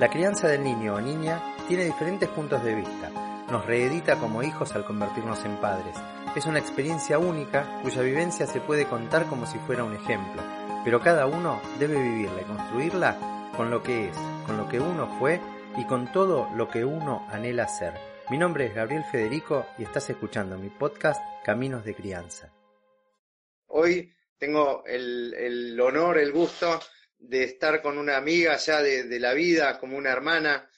La crianza del niño o niña tiene diferentes puntos de vista. Nos reedita como hijos al convertirnos en padres. Es una experiencia única cuya vivencia se puede contar como si fuera un ejemplo, pero cada uno debe vivirla y construirla con lo que es, con lo que uno fue y con todo lo que uno anhela ser. Mi nombre es Gabriel Federico y estás escuchando mi podcast Caminos de Crianza. Hoy tengo el, el honor, el gusto de estar con una amiga ya de, la vida, como una hermana,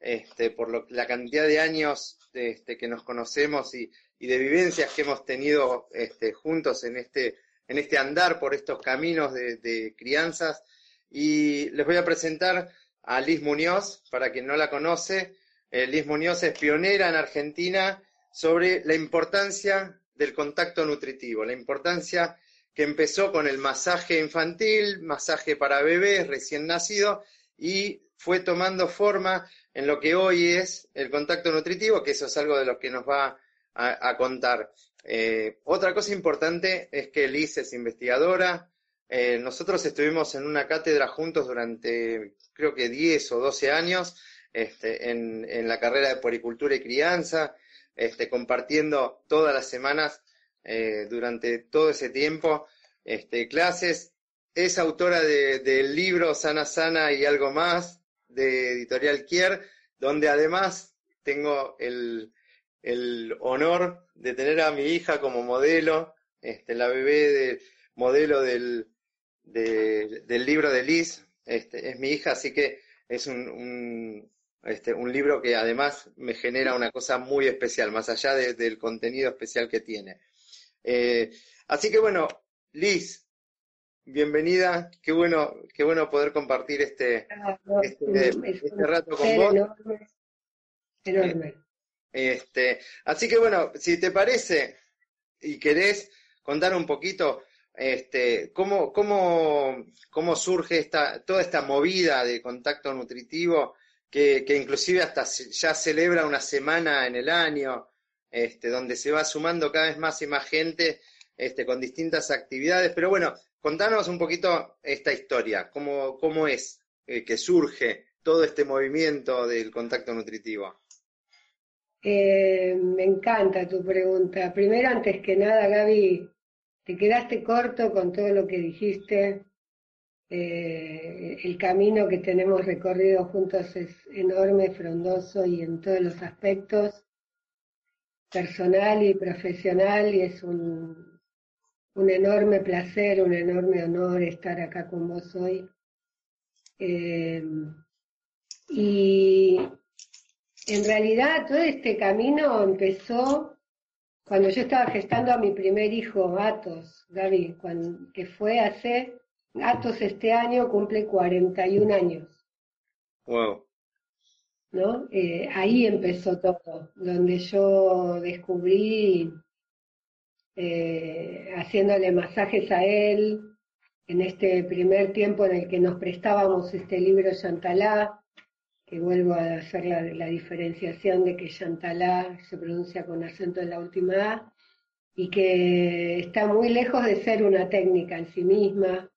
este, por la cantidad de años este, que nos conocemos y, de vivencias que hemos tenido este, juntos en este, en este andar por estos caminos de, crianzas. Y les voy a presentar a Liz Muñoz, para quien no la conoce. Eh, Liz Muñoz es pionera en Argentina sobre la importancia del contacto nutritivo, la importancia que empezó con el masaje infantil, masaje para bebés recién nacidos, y fue tomando forma en lo que hoy es el contacto nutritivo, que eso es algo de lo que nos va a, contar. Eh, otra cosa importante es que Liz es investigadora. Eh, nosotros estuvimos en una cátedra juntos durante creo que 10 o 12 años este, en, la carrera de poricultura y crianza, este, compartiendo todas las semanas eh, durante todo ese tiempo este, clases. Es autora del libro Sana Sana y algo más de Editorial Kier, donde además tengo el, honor de tener a mi hija como modelo, este, la bebé de, modelo del, del libro de Liz, este, es mi hija, así que es un, este, un libro que además me genera una cosa muy especial, más allá del contenido especial que tiene. Eh, así que bueno, Liz, bienvenida. Qué bueno, qué bueno poder compartir este, ah, este, este rato con vos. Enorme. Este, así que bueno, si te parece y querés contar un poquito este, cómo, cómo, cómo surge esta, toda esta movida de contacto nutritivo que, que inclusive hasta ya celebra una semana en el año, este, donde se va sumando cada vez más y más gente este, con distintas actividades. Pero bueno, contanos un poquito esta historia, cómo, cómo es eh, que surge todo este movimiento del contacto nutritivo. Eh, me encanta tu pregunta. Primero, antes que nada, Gaby, te quedaste corto con todo lo que dijiste. Eh, el camino que tenemos recorrido juntos es enorme, frondoso y en todos los aspectos, personal y profesional, y es un, un enorme placer, un enorme honor estar acá con vos hoy. Eh, y en realidad todo este camino empezó cuando yo estaba gestando a mi primer hijo, Atos, Gaby, que fue hace, Atos este año cumple 41 años. Wow. ¿No? Eh, ahí empezó todo, donde yo descubrí eh, haciéndole masajes a él en este primer tiempo en el que nos prestábamos este libro Chantalá, que vuelvo a hacer la, diferenciación de que Chantalá se pronuncia con acento en la última A, y que está muy lejos de ser una técnica en sí misma,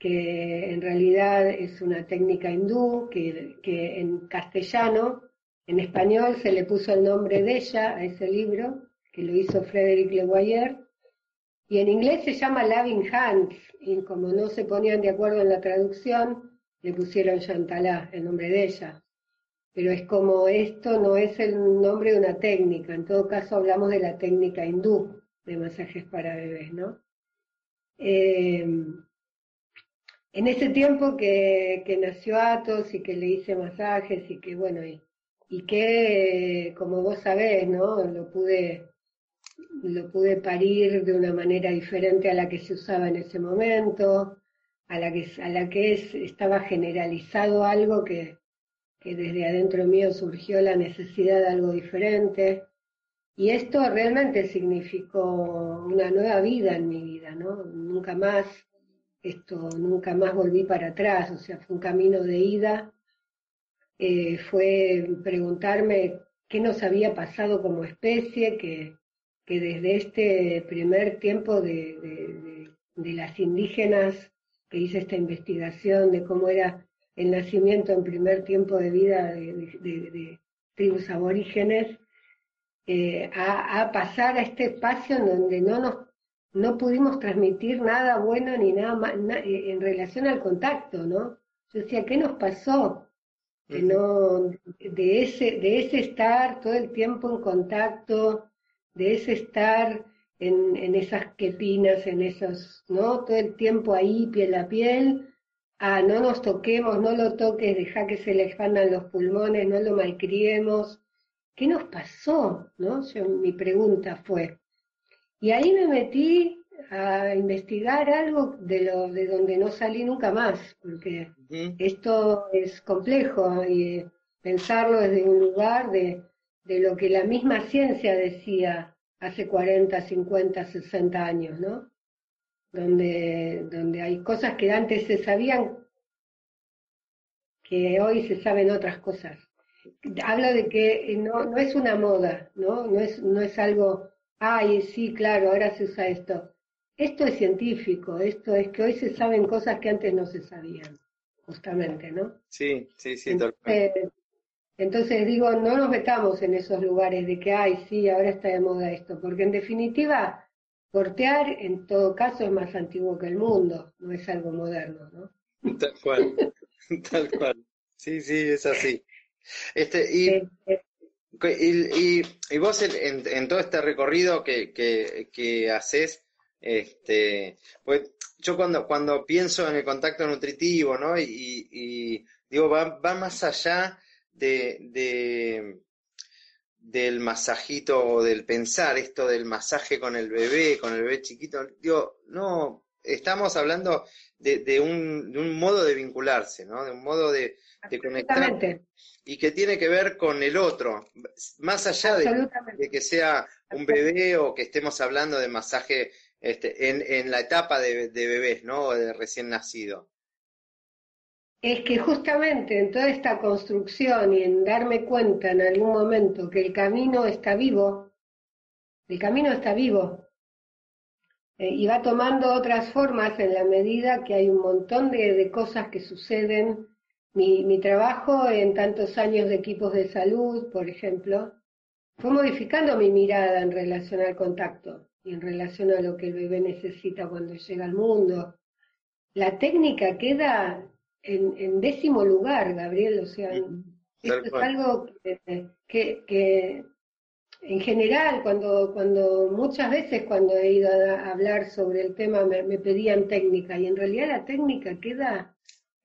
que en realidad es una técnica hindú, que, que en castellano, en español se le puso el nombre de ella a ese libro, que lo hizo Frederick Leguayer, y en inglés se llama Loving Hands, y como no se ponían de acuerdo en la traducción, le pusieron Chantalá, el nombre de ella. Pero es como esto no es el nombre de una técnica, en todo caso hablamos de la técnica hindú de masajes para bebés, ¿no? Eh, en ese tiempo que, nació Atos y que le hice masajes y que bueno, y, y que como vos sabés, ¿no? Lo pude lo pude parir de una manera diferente a la que se usaba en ese momento, a la que, a la que es, estaba generalizado algo que, que desde adentro mío surgió la necesidad de algo diferente. Y esto realmente significó una nueva vida en mi vida, ¿no? Nunca más, esto, nunca más volví para atrás, o sea, fue un camino de ida. Eh, fue preguntarme qué nos había pasado como especie, que, que desde este primer tiempo de, las indígenas que hice esta investigación de cómo era el nacimiento en primer tiempo de vida de, tribus aborígenes, eh, a, pasar a este espacio en donde no nos no pudimos transmitir nada bueno ni nada más eh, en relación al contacto, ¿no? Yo decía, ¿qué nos pasó? Que no, de ese, de ese estar todo el tiempo en contacto, de ese estar en, en esas quepinas, en esos, ¿no? Todo el tiempo ahí, piel a piel, ah, no nos toquemos, no lo toques, deja que se le expandan los pulmones, no lo malcriemos. ¿Qué nos pasó? ¿No? mi pregunta fue. Y ahí me metí a investigar algo de lo de donde no salí nunca más, porque esto es complejo y pensarlo desde un lugar de, de lo que la misma ciencia decía hace 40, 50, 60 años, ¿no? Donde, donde hay cosas que antes se sabían que hoy se saben otras cosas. Hablo de que no, no es una moda, ¿no? No es, no es algo, ay, sí, claro, ahora se usa esto. Esto es científico, esto es que hoy se saben cosas que antes no se sabían, justamente, ¿no? Sí, sí, sí. Entonces digo, no nos metamos en esos lugares de que, ay, sí, ahora está de moda esto, porque en definitiva, cortear en todo caso es más antiguo que el mundo, no es algo moderno, ¿no? Tal cual, tal cual. Sí, sí, es así. Este, y, y, y, vos en, en, todo este recorrido que, que, que haces, este, pues yo cuando, cuando pienso en el contacto nutritivo, ¿no? Y, y digo, va, va más allá de, del masajito o del pensar esto del masaje con el bebé, con el bebé chiquito, digo, no, estamos hablando de, un, de un modo de vincularse, ¿no? De un modo de, de conectar y que tiene que ver con el otro, más allá de, que sea un bebé o que estemos hablando de masaje este, en, en la etapa de, de bebés, ¿no? O de recién nacido es que justamente en toda esta construcción y en darme cuenta en algún momento que el camino está vivo, el camino está vivo eh, y va tomando otras formas en la medida que hay un montón de, cosas que suceden. Mi, mi trabajo en tantos años de equipos de salud, por ejemplo, fue modificando mi mirada en relación al contacto y en relación a lo que el bebé necesita cuando llega al mundo. La técnica queda en, décimo lugar, Gabriel, o sea, esto es algo que, que, en general, cuando, cuando muchas veces cuando he ido a hablar sobre el tema me, pedían técnica y en realidad la técnica queda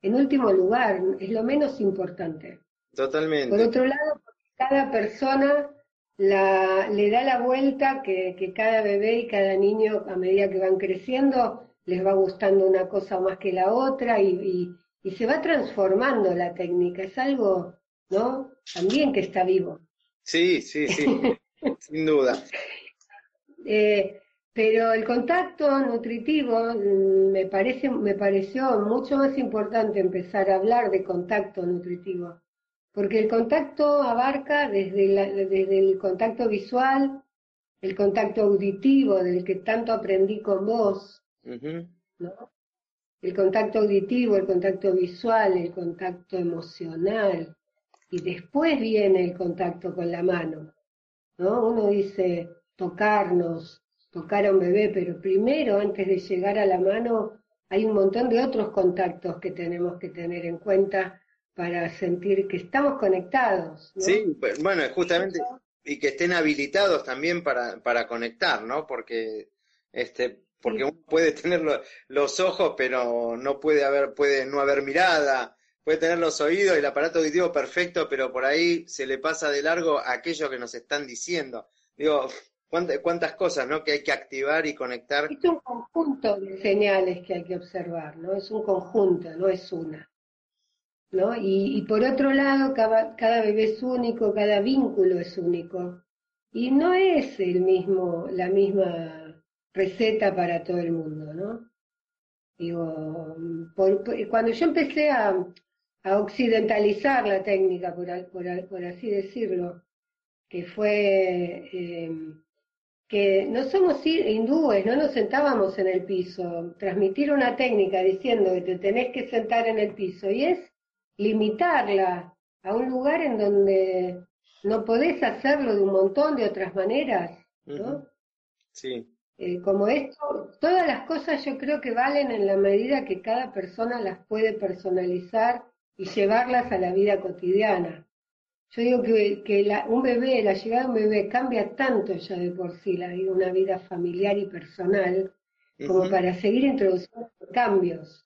en último lugar, es lo menos importante. Totalmente. Por otro lado, cada persona la, le da la vuelta que, que cada bebé y cada niño a medida que van creciendo les va gustando una cosa más que la otra y, y se va transformando la técnica, es algo, ¿no? También que está vivo. Sí, sí, sí, sin duda. Eh, pero el contacto nutritivo mm, me, parece, me pareció mucho más importante empezar a hablar de contacto nutritivo, porque el contacto abarca desde, desde el contacto visual, el contacto auditivo del que tanto aprendí con vos, ¿no? el contacto auditivo, el contacto visual, el contacto emocional, y después viene el contacto con la mano. ¿No? Uno dice tocarnos, tocar a un bebé, pero primero, antes de llegar a la mano, hay un montón de otros contactos que tenemos que tener en cuenta para sentir que estamos conectados. Sí, bueno, justamente, y que estén habilitados también para, para conectar, ¿no? Porque este, porque uno puede tener los ojos, pero no puede haber, puede no haber mirada, puede tener los oídos y el aparato auditivo perfecto, pero por ahí se le pasa de largo aquello que nos están diciendo. Digo, cuántas, cosas, ¿no? Que hay que activar y conectar. Es un conjunto de señales que hay que observar, ¿no? Es un conjunto, no es una. ¿No? Y, por otro lado, cada, cada bebé es único, cada vínculo es único. Y no es el mismo, la misma receta para todo el mundo, ¿no? Digo, cuando yo empecé a, occidentalizar la técnica, por, por, así decirlo, que fue eh, que no somos hindúes, no nos sentábamos en el piso, transmitir una técnica diciendo que te tenés que sentar en el piso, y es limitarla a un lugar en donde no podés hacerlo de un montón de otras maneras, ¿no? Sí. Eh, como esto, todas las cosas yo creo que valen en la medida que cada persona las puede personalizar y llevarlas a la vida cotidiana. Yo digo que, que un bebé, la llegada de un bebé cambia tanto ya de por sí la vida, una vida familiar y personal, como para seguir introduciendo cambios.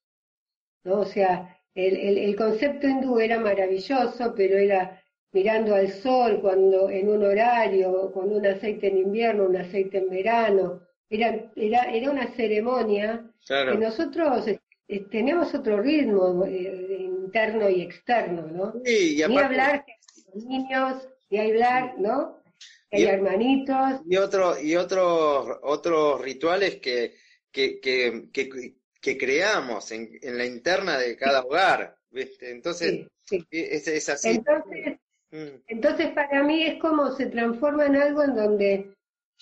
¿no? O sea, el, el, el, concepto hindú era maravilloso, pero era mirando al sol cuando en un horario, con un aceite en invierno, un aceite en verano. Era, era, era una ceremonia que nosotros tenemos otro ritmo eh, interno y externo, ¿no? y Ni hablar de niños, ni hablar, ¿no? hay hermanitos. Y otro, y otros, otros rituales que, que, que, que, creamos en, en, la interna de cada hogar, ¿viste? Entonces, Es, es, así. Entonces, Mm. Entonces para mí es como se transforma en algo en donde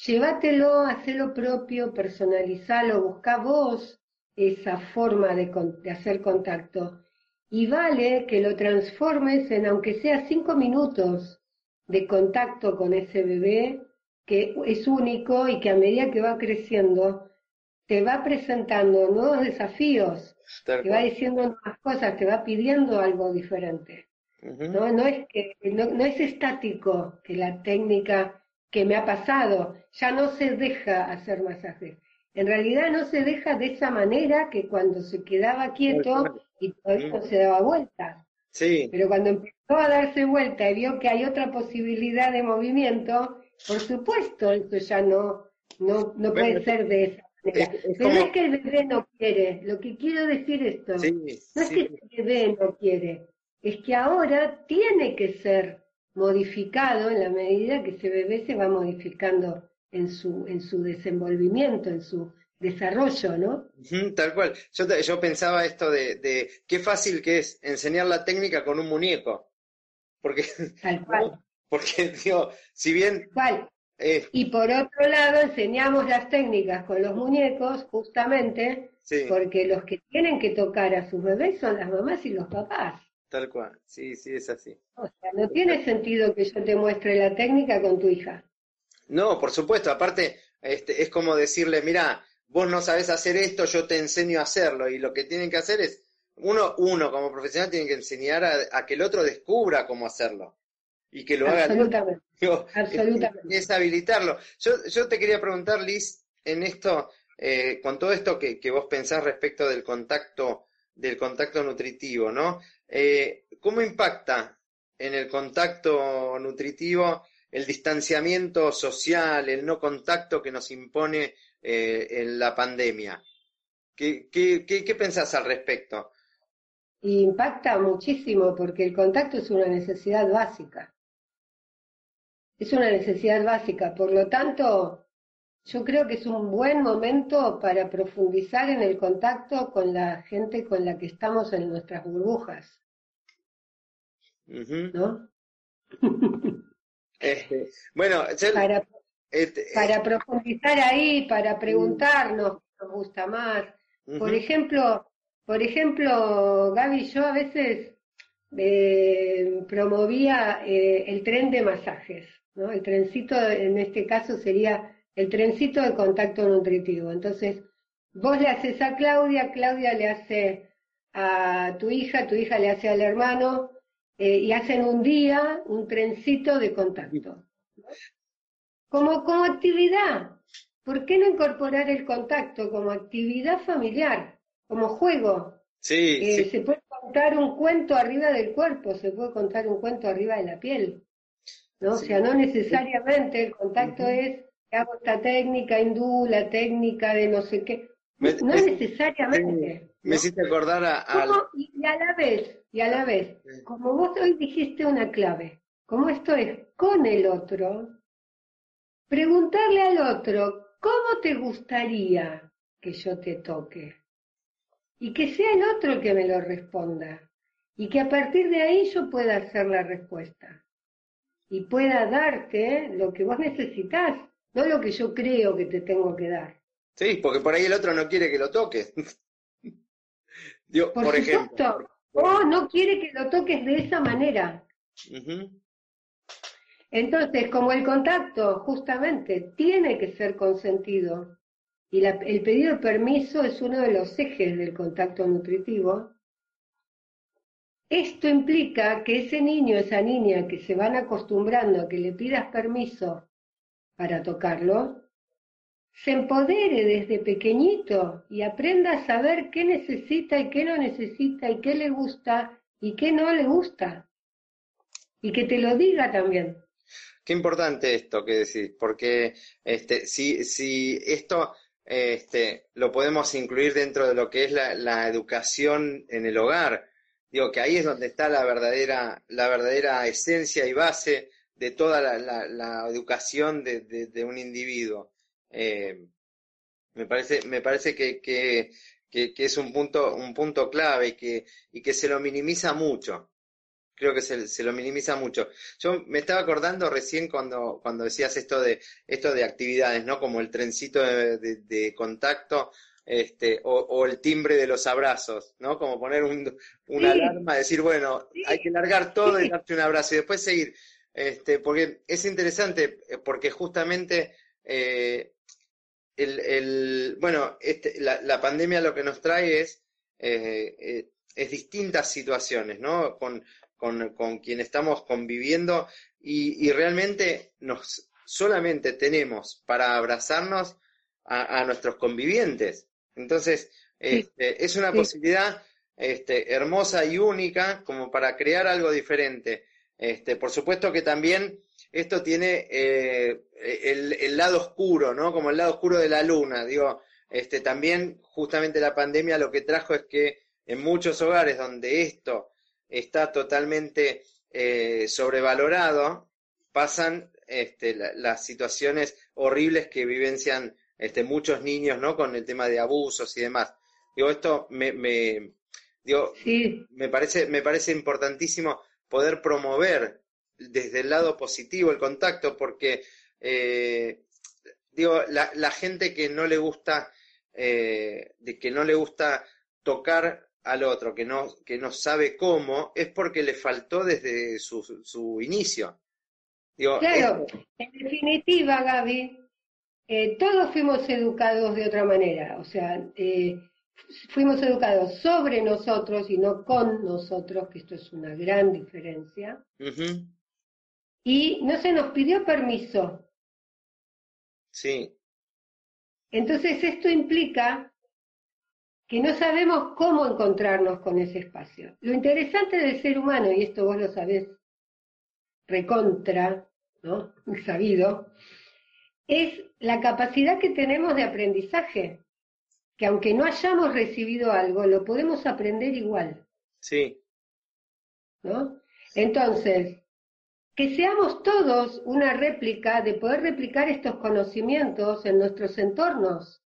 llévatelo, hacelo propio, personalizalo, busca vos esa forma de, de, hacer contacto. Y vale que lo transformes en, aunque sea cinco minutos de contacto con ese bebé, que es único y que a medida que va creciendo, te va presentando nuevos desafíos, te va diciendo nuevas cosas, te va pidiendo algo diferente. No, no, es que, no, es estático que la técnica que me ha pasado ya no se deja hacer masajes. En realidad no se deja de esa manera que cuando se quedaba quieto y todavía no se daba vuelta. Sí. Pero cuando empezó a darse vuelta y vio que hay otra posibilidad de movimiento, por supuesto, eso ya no, no, no puede ser de esa manera. Pero no es que el bebé no quiere, lo que quiero decir esto, no es que el bebé no quiere, es que ahora tiene que ser modificado en la medida que ese bebé se va modificando en su, en su desenvolvimiento, en su desarrollo, ¿no? tal cual. Yo, yo pensaba esto de, de, qué fácil que es enseñar la técnica con un muñeco. Porque, tal cual. Porque, digo, si bien... ¿Cuál? Eh, y por otro lado, enseñamos las técnicas con los muñecos, justamente, porque los que tienen que tocar a sus bebés son las mamás y los papás. Tal cual, sí, sí, es así. O sea, no tiene sentido que yo te muestre la técnica con tu hija. No, por supuesto, aparte este, es como decirle, mira, vos no sabes hacer esto, yo te enseño a hacerlo, y lo que tienen que hacer es, uno, uno como profesional tiene que enseñar a, que el otro descubra cómo hacerlo, y que lo haga. Absolutamente. Es, habilitarlo. Yo, yo te quería preguntar, Liz, en esto, eh, con todo esto que, que vos pensás respecto del contacto del contacto nutritivo, ¿no? Eh, ¿Cómo impacta en el contacto nutritivo el distanciamiento social, el no contacto que nos impone eh, en la pandemia? ¿Qué, qué, qué, pensás al respecto? Impacta muchísimo porque el contacto es una necesidad básica. Es una necesidad básica, por lo tanto, yo creo que es un buen momento para profundizar en el contacto con la gente con la que estamos en nuestras burbujas. ¿No? Este, bueno, para, este, para, profundizar ahí, para preguntarnos qué nos gusta más. Por ejemplo, por ejemplo, Gaby, yo a veces eh, promovía eh, el tren de masajes, ¿no? El trencito en este caso sería el trencito de contacto nutritivo. Entonces, vos le haces a Claudia, Claudia le hace a tu hija, tu hija le hace al hermano, eh, y hacen un día un trencito de contacto. Como, como actividad. ¿Por qué no incorporar el contacto como actividad familiar, como juego? Sí, eh, Se puede contar un cuento arriba del cuerpo, se puede contar un cuento arriba de la piel. ¿no? O sea, no necesariamente el contacto es hago esta técnica hindú, la técnica de no sé qué. no necesariamente. Me hiciste acordar a... Y a la vez, y a la vez, como vos hoy dijiste una clave, como esto es con el otro, preguntarle al otro, ¿cómo te gustaría que yo te toque? Y que sea el otro el que me lo responda. Y que a partir de ahí yo pueda hacer la respuesta. Y pueda darte lo que vos necesitas no lo que yo creo que te tengo que dar. Sí, porque por ahí el otro no quiere que lo por, ejemplo. o no quiere que lo toques de esa manera. Entonces, como el contacto justamente tiene que ser consentido y el pedido de permiso es uno de los ejes del contacto nutritivo, esto implica que ese niño, esa niña que se van acostumbrando a que le pidas permiso para tocarlo, se empodere desde pequeñito y aprenda a saber qué necesita y qué no necesita y qué le gusta y qué no le gusta. Y que te lo diga también. Qué importante esto que decís, porque este, si, si esto este, lo podemos incluir dentro de lo que es la, educación en el hogar, digo que ahí es donde está la verdadera, la verdadera esencia y base de toda la, educación de, un individuo. Eh, me parece, me parece que, que, es un punto, un punto clave y que, y que se lo minimiza mucho. Creo que se, lo minimiza mucho. Yo me estaba acordando recién cuando, cuando decías esto de, esto de actividades, ¿no? Como el trencito de, contacto, este, o, el timbre de los abrazos, ¿no? Como poner un, una alarma, decir, bueno, hay que largar todo y darte un abrazo y después seguir. Este, porque es interesante, eh, porque justamente eh, el, bueno, este, la, pandemia lo que nos trae es, eh, es distintas situaciones, ¿no? Con, con, con quien estamos conviviendo y, realmente nos solamente tenemos para abrazarnos a, nuestros convivientes. Entonces, este, es una posibilidad este, hermosa y única como para crear algo diferente. Este, por supuesto que también esto tiene eh, el, lado oscuro, ¿no? Como el lado oscuro de la luna. Digo, este, también justamente la pandemia lo que trajo es que en muchos hogares donde esto está totalmente eh, sobrevalorado, pasan este, las situaciones horribles que vivencian este, muchos niños, ¿no? Con el tema de abusos y demás. Digo, esto me, me, digo, me, parece, me parece importantísimo poder promover desde el lado positivo el contacto, porque eh, digo, la, la, gente que no le gusta, eh, de que no le gusta tocar al otro, que no, que no sabe cómo, es porque le faltó desde su, su inicio. claro, en definitiva, Gaby, eh, todos fuimos educados de otra manera, o sea, eh, fuimos educados sobre nosotros y no con nosotros, que esto es una gran diferencia. Y no se nos pidió permiso. Sí. Entonces esto implica que no sabemos cómo encontrarnos con ese espacio. Lo interesante del ser humano, y esto vos lo sabés recontra, ¿no? Sabido, es la capacidad que tenemos de aprendizaje, que aunque no hayamos recibido algo, lo podemos aprender igual. Sí. ¿No? Entonces, que seamos todos una réplica de poder replicar estos conocimientos en nuestros entornos,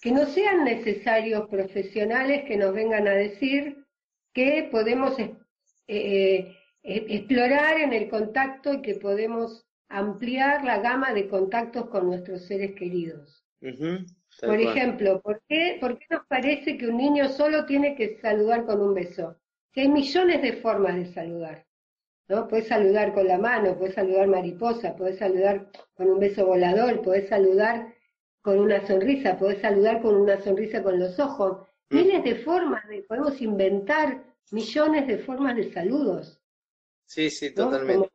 que no sean necesarios profesionales que nos vengan a decir que podemos eh, eh, explorar en el contacto y que podemos ampliar la gama de contactos con nuestros seres queridos. Por ejemplo, ¿por qué, ¿por qué nos parece que un niño solo tiene que saludar con un beso? Si hay millones de formas de saludar. ¿No? Puedes saludar con la mano, puedes saludar mariposa, puedes saludar con un beso volador, puedes saludar con una sonrisa, podés saludar con una sonrisa con los ojos. Miles de formas, de, podemos inventar millones de formas de saludos. Sí, sí, totalmente.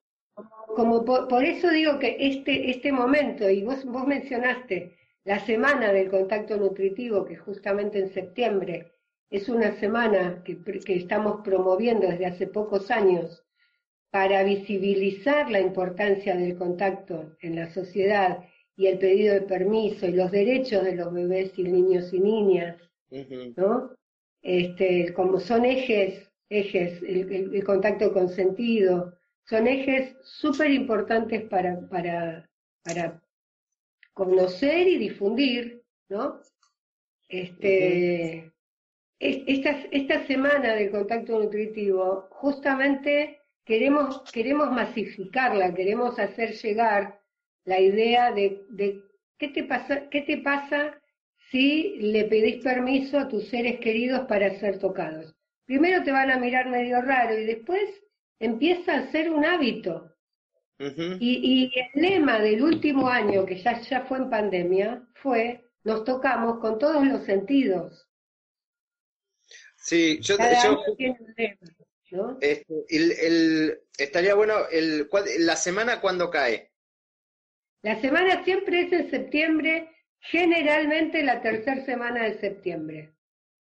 Como, por, eso digo que este, este momento, y vos, vos mencionaste la semana del contacto nutritivo, que justamente en septiembre es una semana que, que estamos promoviendo desde hace pocos años para visibilizar la importancia del contacto en la sociedad y el pedido de permiso y los derechos de los bebés y niños y niñas, ¿no? Este, como son ejes, ejes, el, contacto consentido, son ejes súper importantes para, para, para conocer y difundir, ¿no? Este, esta, esta semana del contacto nutritivo, justamente queremos, queremos masificarla, queremos hacer llegar la idea de, ¿qué, te pasa, qué te pasa si le pedís permiso a tus seres queridos para ser tocados. primero te van a mirar medio raro y después empieza a ser un hábito. y, el lema del último año, que ya, ya fue en pandemia, fue, nos tocamos con todos los sentidos. Sí, yo, este, el, estaría bueno, el, la semana cuando cae. La semana siempre es en septiembre, generalmente la tercera semana de septiembre.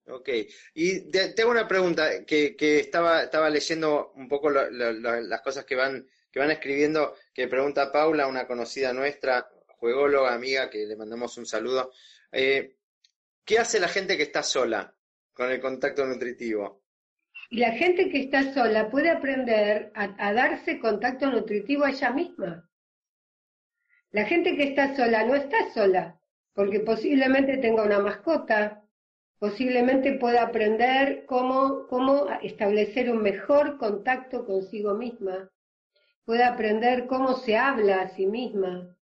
Ok, y tengo una pregunta que, que estaba, estaba leyendo un poco las cosas que van, que van escribiendo, que pregunta Paula, una conocida nuestra, juególoga, amiga, que le mandamos un saludo. Eh, ¿Qué hace la gente que está sola con el contacto nutritivo? Y la gente que está sola puede aprender a, darse contacto nutritivo a ella misma. La gente que está sola no está sola, porque posiblemente tenga una mascota, posiblemente pueda aprender cómo, cómo establecer un mejor contacto consigo misma, puede aprender cómo se habla a sí misma,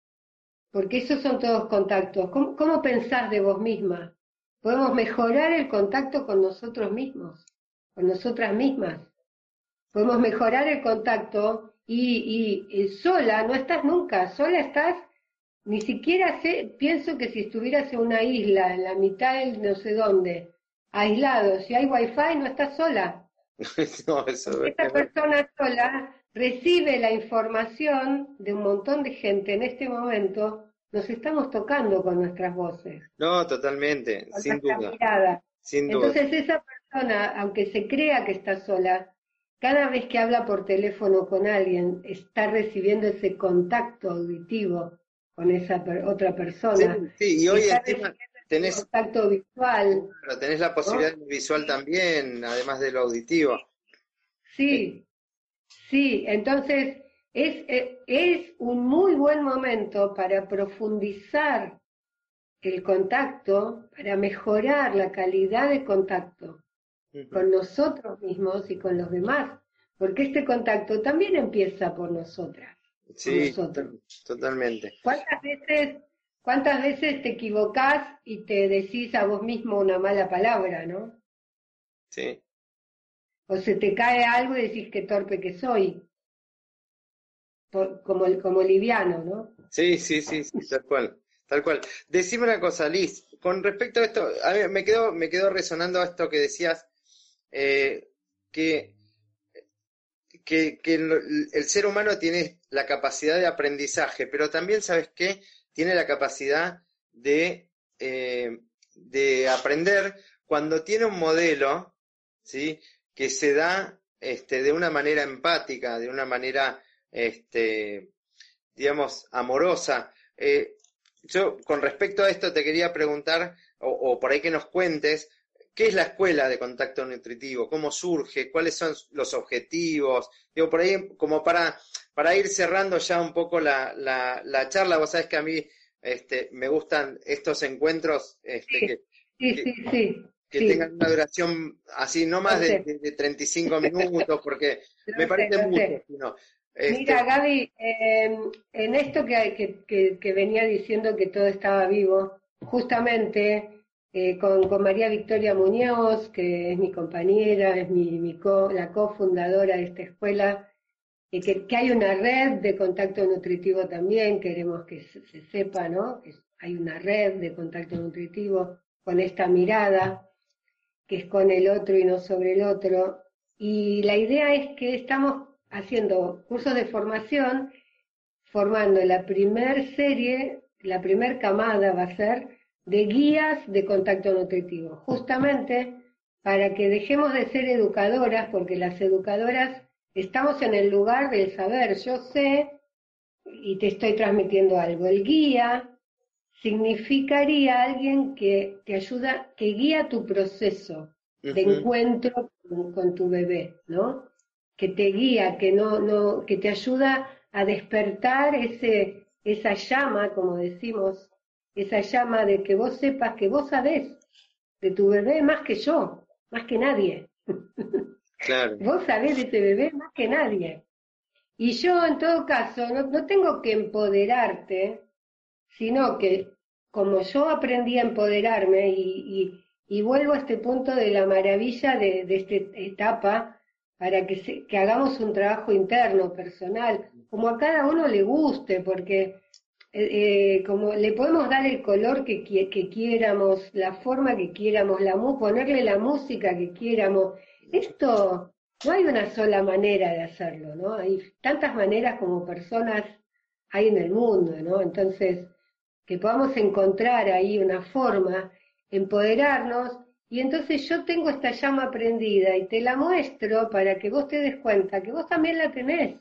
porque esos son todos contactos. ¿Cómo, cómo pensás de vos misma? Podemos mejorar el contacto con nosotros mismos con nosotras mismas. Podemos mejorar el contacto y, y, sola no estás nunca, sola estás, ni siquiera sé, pienso que si estuvieras en una isla, en la mitad del no sé dónde, aislado, si hay wifi no estás sola. no, eso Esta persona sola recibe la información de un montón de gente en este momento, nos estamos tocando con nuestras voces. No, totalmente, sin duda. Sin duda. Entonces esa aunque se crea que está sola, cada vez que habla por teléfono con alguien, está recibiendo ese contacto auditivo con esa otra persona. Sí, y hoy tenés contacto visual. Pero tenés la posibilidad visual también, además de lo auditivo. Sí, sí, entonces es, eh, es un muy buen momento para profundizar el contacto, para mejorar la calidad de contacto con nosotros mismos y con los demás, porque este contacto también empieza por nosotras. Sí, totalmente. ¿Cuántas veces, ¿Cuántas veces te equivocás y te decís a vos mismo una mala palabra, no? Sí. O se te cae algo y decís qué torpe que soy. como, como liviano, ¿no? Sí, sí, sí, sí, tal cual. Tal cual. Decime una cosa, Liz, con respecto a esto, a mí me quedó, me quedó resonando esto que decías eh, que, que, el, ser humano tiene la capacidad de aprendizaje, pero también, ¿sabes qué? Tiene la capacidad de, eh, de aprender cuando tiene un modelo, ¿sí? Que se da este, de una manera empática, de una manera, este, digamos, amorosa. Eh, yo, con respecto a esto, te quería preguntar, o por ahí que nos cuentes, ¿Qué es la escuela de contacto nutritivo? ¿Cómo surge? ¿Cuáles son los objetivos? Digo, por ahí, como para, para ir cerrando ya un poco la, la, charla, vos sabés que a mí este, me gustan estos encuentros este, que, tengan una duración así, no más de, de, 35 minutos, porque me parece mucho. Este Mira, Gaby, en esto que, que, que venía diciendo que todo estaba vivo, justamente eh, con, María Victoria Muñoz, que es mi compañera, es mi, la cofundadora de esta escuela, y que, hay una red de contacto nutritivo también, queremos que se, sepa, ¿no? Que hay una red de contacto nutritivo con esta mirada, que es con el otro y no sobre el otro. Y la idea es que estamos haciendo cursos de formación, formando la primer serie, la primer camada va a ser de guías de contacto nutritivo, justamente para que dejemos de ser educadoras, porque las educadoras estamos en el lugar del saber, yo sé y te estoy transmitiendo algo. El guía significaría alguien que te ayuda, que guía tu proceso de encuentro con, tu bebé, ¿no? Que te guía, que no, no, que te ayuda a despertar ese, esa llama, como decimos esa llama de que vos sepas que vos sabés de tu bebé más que yo, más que nadie. Claro. vos sabés de ese bebé más que nadie. Y yo, en todo caso, no, tengo que empoderarte, sino que como yo aprendí a empoderarme y, y vuelvo a este punto de la maravilla de, esta etapa para que, que hagamos un trabajo interno, personal, como a cada uno le guste, porque eh, eh, como le podemos dar el color que, que, quieramos, la forma que quieramos, la ponerle la música que quieramos. Esto no hay una sola manera de hacerlo, ¿no? Hay tantas maneras como personas hay en el mundo, ¿no? Entonces, que podamos encontrar ahí una forma, empoderarnos, y entonces yo tengo esta llama prendida y te la muestro para que vos te des cuenta que vos también la tenés.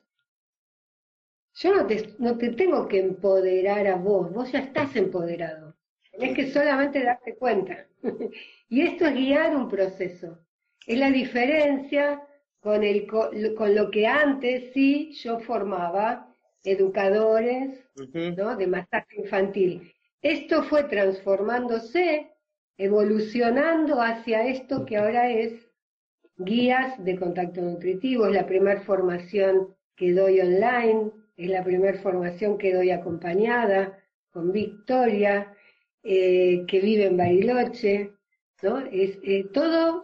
Yo no te, no te tengo que empoderar a vos, vos ya estás empoderado. Es que solamente darte cuenta. y esto es guiar un proceso. Es la diferencia con, el, con lo que antes sí yo formaba educadores ¿no? de masaje infantil. Esto fue transformándose, evolucionando hacia esto que ahora es guías de contacto nutritivo, es la primera formación que doy online, es la primera formación que doy acompañada con Victoria, eh, que vive en Bariloche, ¿no? Es, eh, todo,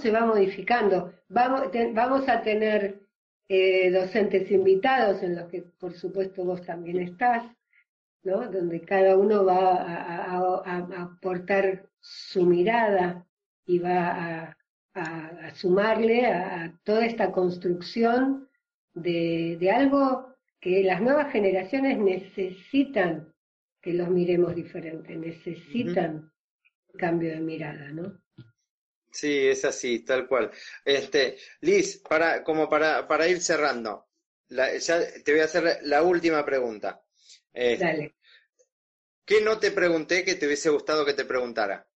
se va modificando. Vamos, vamos a tener eh, docentes invitados, en los que por supuesto vos también estás, ¿no? Donde cada uno va a, aportar su mirada y va a, sumarle a, toda esta construcción de, de algo que las nuevas generaciones necesitan que los miremos diferente, necesitan cambio de mirada, ¿no? Sí, es así, tal cual. Este, Liz, para, como para, para ir cerrando, ya te voy a hacer la última pregunta. Este, Dale. ¿Qué no te pregunté que te hubiese gustado que te preguntara?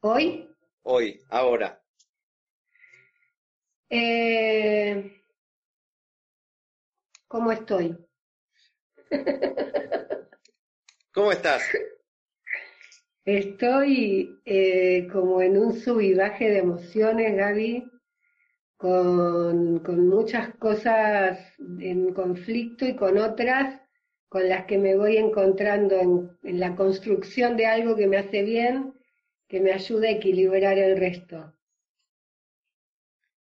¿Hoy? Hoy, ahora. Eh, ¿Cómo estoy? ¿Cómo estás? Estoy eh, como en un sub y baje de emociones, Gaby, con, con, muchas cosas en conflicto y con otras con las que me voy encontrando en, en la construcción de algo que me hace bien, que me ayuda a equilibrar el resto.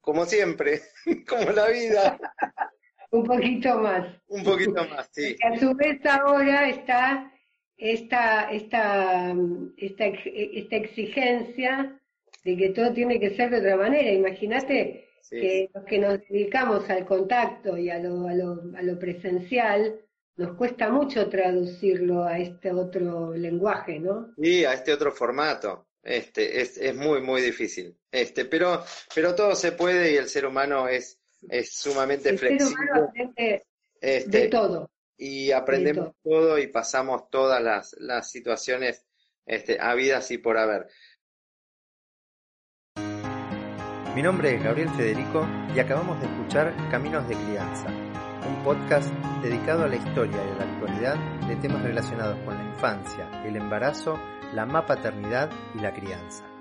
Como siempre, como la vida. Un poquito más. Un poquito más, sí. a su vez ahora está esta, esta, esta, esta exigencia de que todo tiene que ser de otra manera. Imagínate que los que nos dedicamos al contacto y a lo, a, lo, a lo presencial, nos cuesta mucho traducirlo a este otro lenguaje, ¿no? Sí, a este otro formato. Este, es, es muy, muy difícil. Este, pero, pero todo se puede y el ser humano es es sumamente flexible. Este, de todo. Y aprendemos todo. y pasamos todas las, las situaciones este, habidas y por haber. Mi nombre es Gabriel Federico y acabamos de escuchar Caminos de Crianza, un podcast dedicado a la historia y a la actualidad de temas relacionados con la infancia, el embarazo, la paternidad y la crianza.